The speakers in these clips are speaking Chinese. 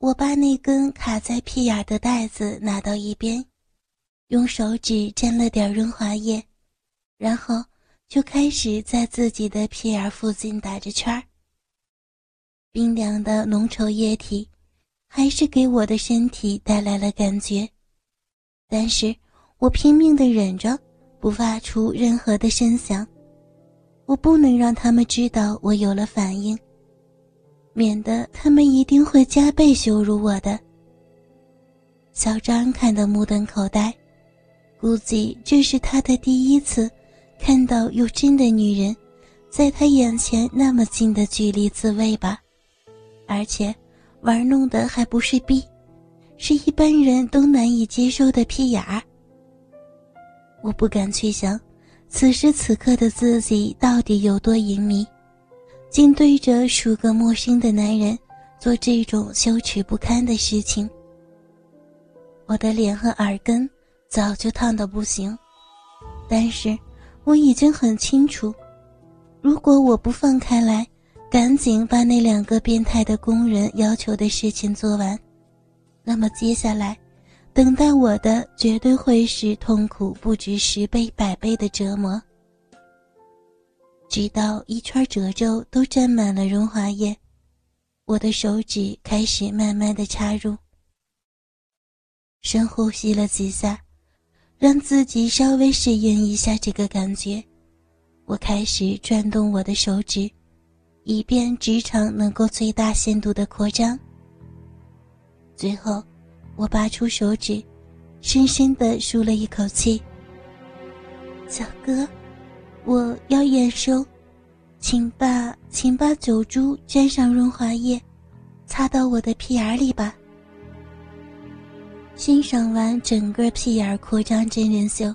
我把那根卡在屁眼的带子拿到一边，用手指沾了点润滑液，然后就开始在自己的屁眼附近打着圈儿。冰凉的浓稠液体，还是给我的身体带来了感觉，但是我拼命的忍着，不发出任何的声响。我不能让他们知道我有了反应。免得他们一定会加倍羞辱我的。小张看得目瞪口呆，估计这是他的第一次看到有真的女人在他眼前那么近的距离自慰吧，而且玩弄的还不是逼，是一般人都难以接受的屁眼儿。我不敢去想，此时此刻的自己到底有多淫迷。竟对着数个陌生的男人做这种羞耻不堪的事情。我的脸和耳根早就烫得不行，但是我已经很清楚，如果我不放开来，赶紧把那两个变态的工人要求的事情做完，那么接下来等待我的绝对会是痛苦不止十倍百倍的折磨。直到一圈褶皱都沾满了润滑液，我的手指开始慢慢的插入。深呼吸了几下，让自己稍微适应一下这个感觉。我开始转动我的手指，以便直肠能够最大限度的扩张。最后，我拔出手指，深深的舒了一口气。小哥。我要验收，请把请把酒珠沾上润滑液，擦到我的屁眼里吧。欣赏完整个屁眼扩张真人秀，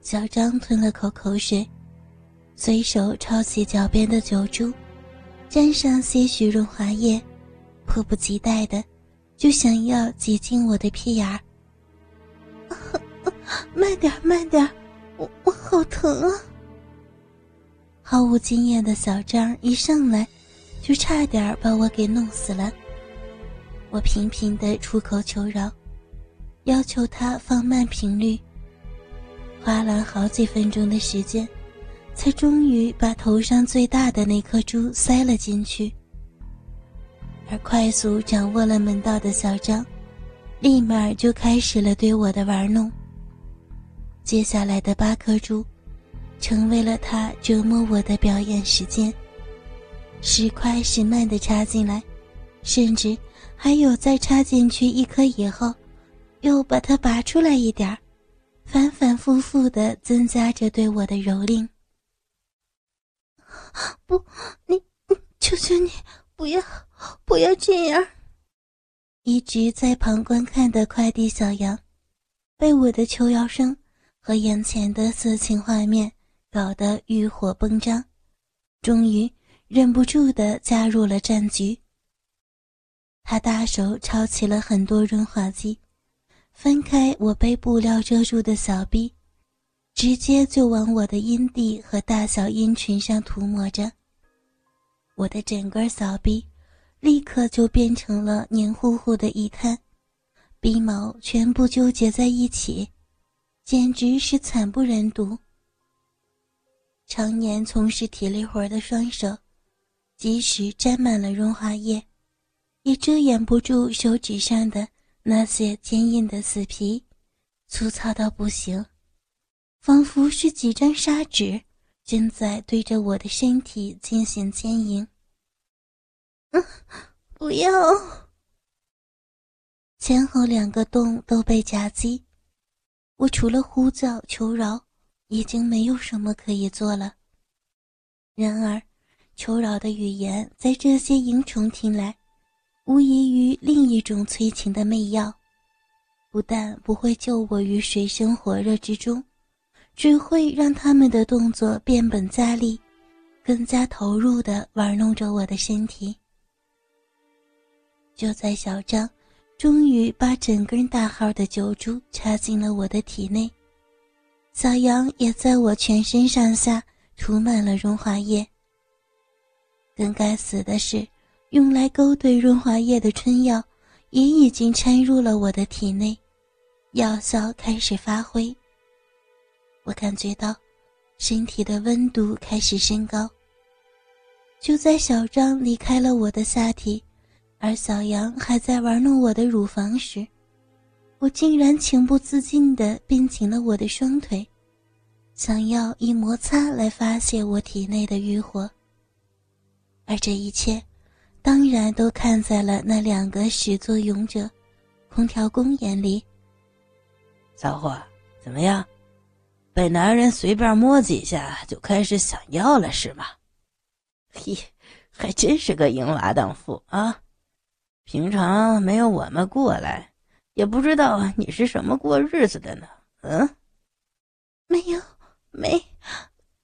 小张吞了口口水，随手抄起脚边的酒珠，沾上些许润滑液，迫不及待的就想要挤进我的屁眼儿。慢点，慢点，我我好疼啊！毫无经验的小张一上来，就差点把我给弄死了。我频频的出口求饶，要求他放慢频率。花了好几分钟的时间，才终于把头上最大的那颗珠塞了进去。而快速掌握了门道的小张，立马就开始了对我的玩弄。接下来的八颗珠。成为了他折磨我的表演时间，时快时慢的插进来，甚至还有在插进去一颗以后，又把它拔出来一点反反复复的增加着对我的蹂躏。不，你，求求你不要，不要这样！一直在旁观看的快递小杨，被我的求饶声和眼前的色情画面。搞得欲火崩张，终于忍不住的加入了战局。他大手抄起了很多润滑剂，翻开我被布料遮住的小臂，直接就往我的阴蒂和大小阴唇上涂抹着。我的整个小臂立刻就变成了黏糊糊的一滩，鼻毛全部纠结在一起，简直是惨不忍睹。常年从事体力活的双手，即使沾满了润滑液，也遮掩不住手指上的那些坚硬的死皮，粗糙到不行，仿佛是几张砂纸正在对着我的身体进行牵引。嗯，不要！前后两个洞都被夹击，我除了呼叫求饶。已经没有什么可以做了。然而，求饶的语言在这些蝇虫听来，无异于另一种催情的媚药，不但不会救我于水深火热之中，只会让他们的动作变本加厉，更加投入地玩弄着我的身体。就在小张终于把整根大号的酒珠插进了我的体内。小杨也在我全身上下涂满了润滑液。更该死的是，用来勾兑润滑液的春药也已经掺入了我的体内，药效开始发挥。我感觉到身体的温度开始升高。就在小张离开了我的下体，而小杨还在玩弄我的乳房时，我竟然情不自禁地并紧了我的双腿，想要以摩擦来发泄我体内的欲火。而这一切，当然都看在了那两个始作俑者——空调工眼里。小伙，怎么样？被男人随便摸几下就开始想要了是吗？嘿，还真是个淫娃荡妇啊！平常没有我们过来，也不知道你是什么过日子的呢。嗯，没有，没，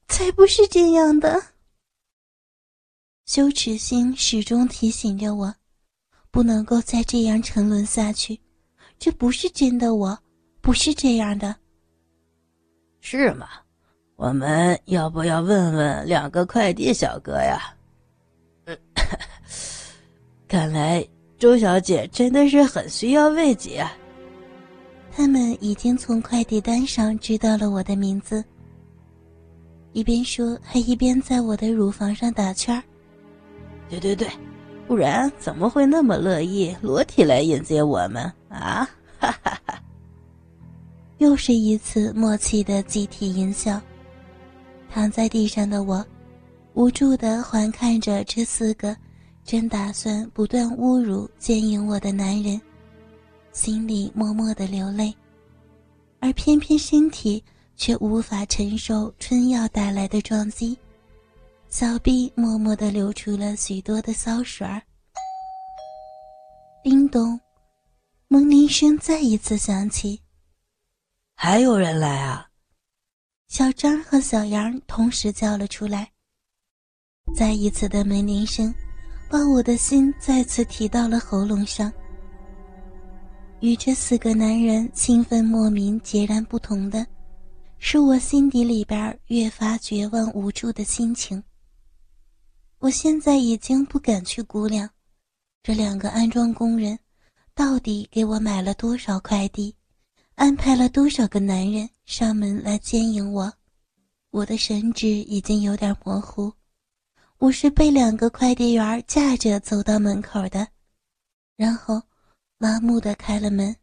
才不是这样的。羞耻心始终提醒着我，不能够再这样沉沦下去。这不是真的，我不是这样的。是吗？我们要不要问问两个快递小哥呀？看来周小姐真的是很需要慰藉啊。他们已经从快递单上知道了我的名字，一边说还一边在我的乳房上打圈儿。对对对，不然怎么会那么乐意裸体来迎接我们啊？哈哈哈！又是一次默契的集体淫笑。躺在地上的我，无助的环看着这四个正打算不断侮辱、奸淫我的男人，心里默默的流泪，而偏偏身体却无法承受春药带来的撞击，小臂默默的流出了许多的骚水儿。叮咚，门铃声再一次响起，还有人来啊！小张和小杨同时叫了出来。再一次的门铃声，把我的心再次提到了喉咙上。与这四个男人兴奋莫名截然不同的，是我心底里边越发绝望无助的心情。我现在已经不敢去估量，这两个安装工人到底给我买了多少快递。安排了多少个男人上门来奸淫我？我的神智已经有点模糊。我是被两个快递员架着走到门口的，然后麻木的开了门，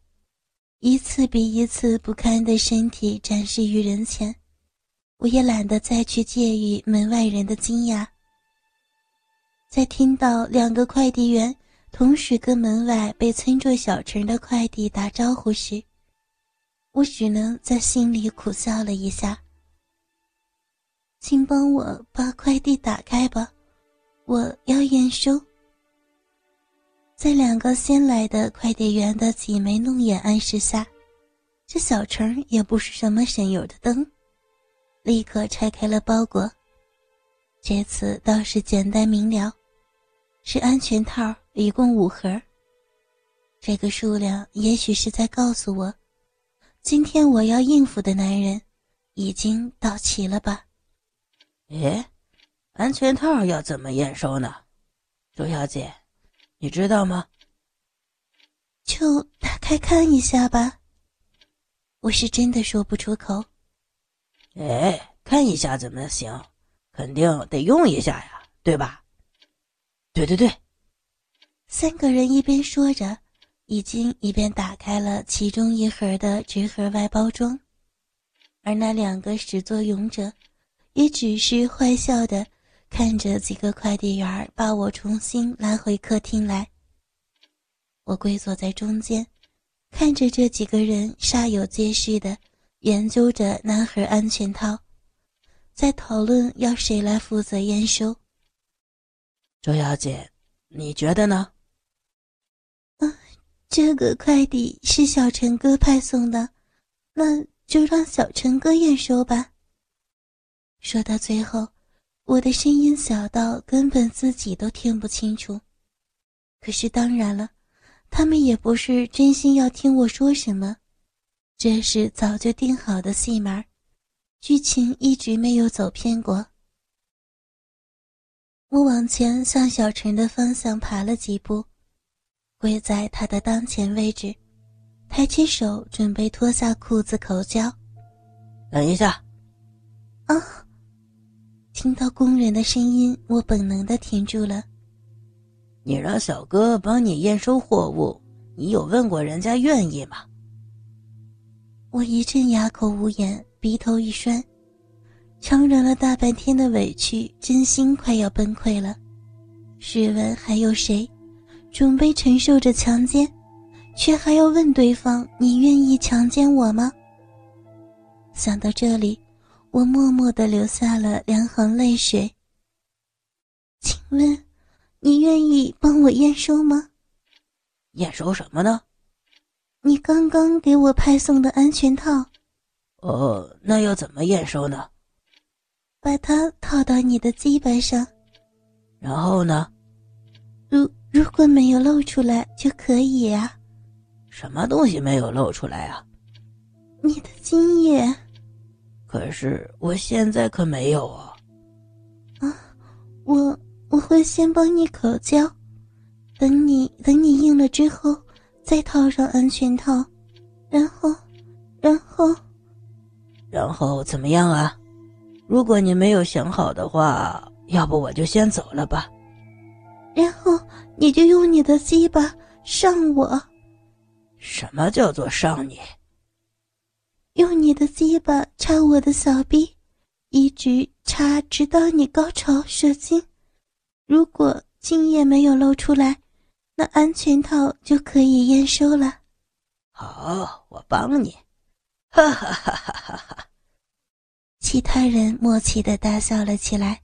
一次比一次不堪的身体展示于人前。我也懒得再去介意门外人的惊讶。在听到两个快递员同时跟门外被称作小陈的快递打招呼时，我只能在心里苦笑了一下。请帮我把快递打开吧，我要验收。在两个新来的快递员的挤眉弄眼暗示下，这小陈也不是什么省油的灯，立刻拆开了包裹。这次倒是简单明了，是安全套，一共五盒。这个数量也许是在告诉我。今天我要应付的男人，已经到齐了吧？哎，安全套要怎么验收呢？周小姐，你知道吗？就打开看一下吧。我是真的说不出口。哎，看一下怎么行？肯定得用一下呀，对吧？对对对。三个人一边说着。已经一边打开了其中一盒的纸盒外包装，而那两个始作俑者，也只是坏笑的看着几个快递员把我重新拉回客厅来。我跪坐在中间，看着这几个人煞有介事的研究着男孩安全套，在讨论要谁来负责验收。周小姐，你觉得呢？这个快递是小陈哥派送的，那就让小陈哥验收吧。说到最后，我的声音小到根本自己都听不清楚。可是当然了，他们也不是真心要听我说什么，这是早就定好的戏码，剧情一直没有走偏过。我往前向小陈的方向爬了几步。跪在他的当前位置，抬起手准备脱下裤子口交。等一下，啊！听到工人的声音，我本能的停住了。你让小哥帮你验收货物，你有问过人家愿意吗？我一阵哑口无言，鼻头一酸，强忍了大半天的委屈，真心快要崩溃了。试问还有谁，准备承受着强奸，却还要问对方你愿意强奸我吗？想到这里，我默默的流下了两行泪水。请问，你愿意帮我验收吗？验收什么呢？你刚刚给我派送的安全套，哦，那要怎么验收呢？把它套到你的鸡巴上，然后呢？如如果没有露出来就可以啊。什么东西没有露出来啊？你的精液。可是我现在可没有啊。啊，我我会先帮你口交，等你等你硬了之后。再套上安全套，然后，然后，然后怎么样啊？如果你没有想好的话，要不我就先走了吧。然后你就用你的鸡巴上我。什么叫做上你？用你的鸡巴插我的小臂，一直插直到你高潮射精。如果精液没有漏出来。那安全套就可以验收了。好，我帮你。哈哈哈哈哈哈！其他人默契的大笑了起来。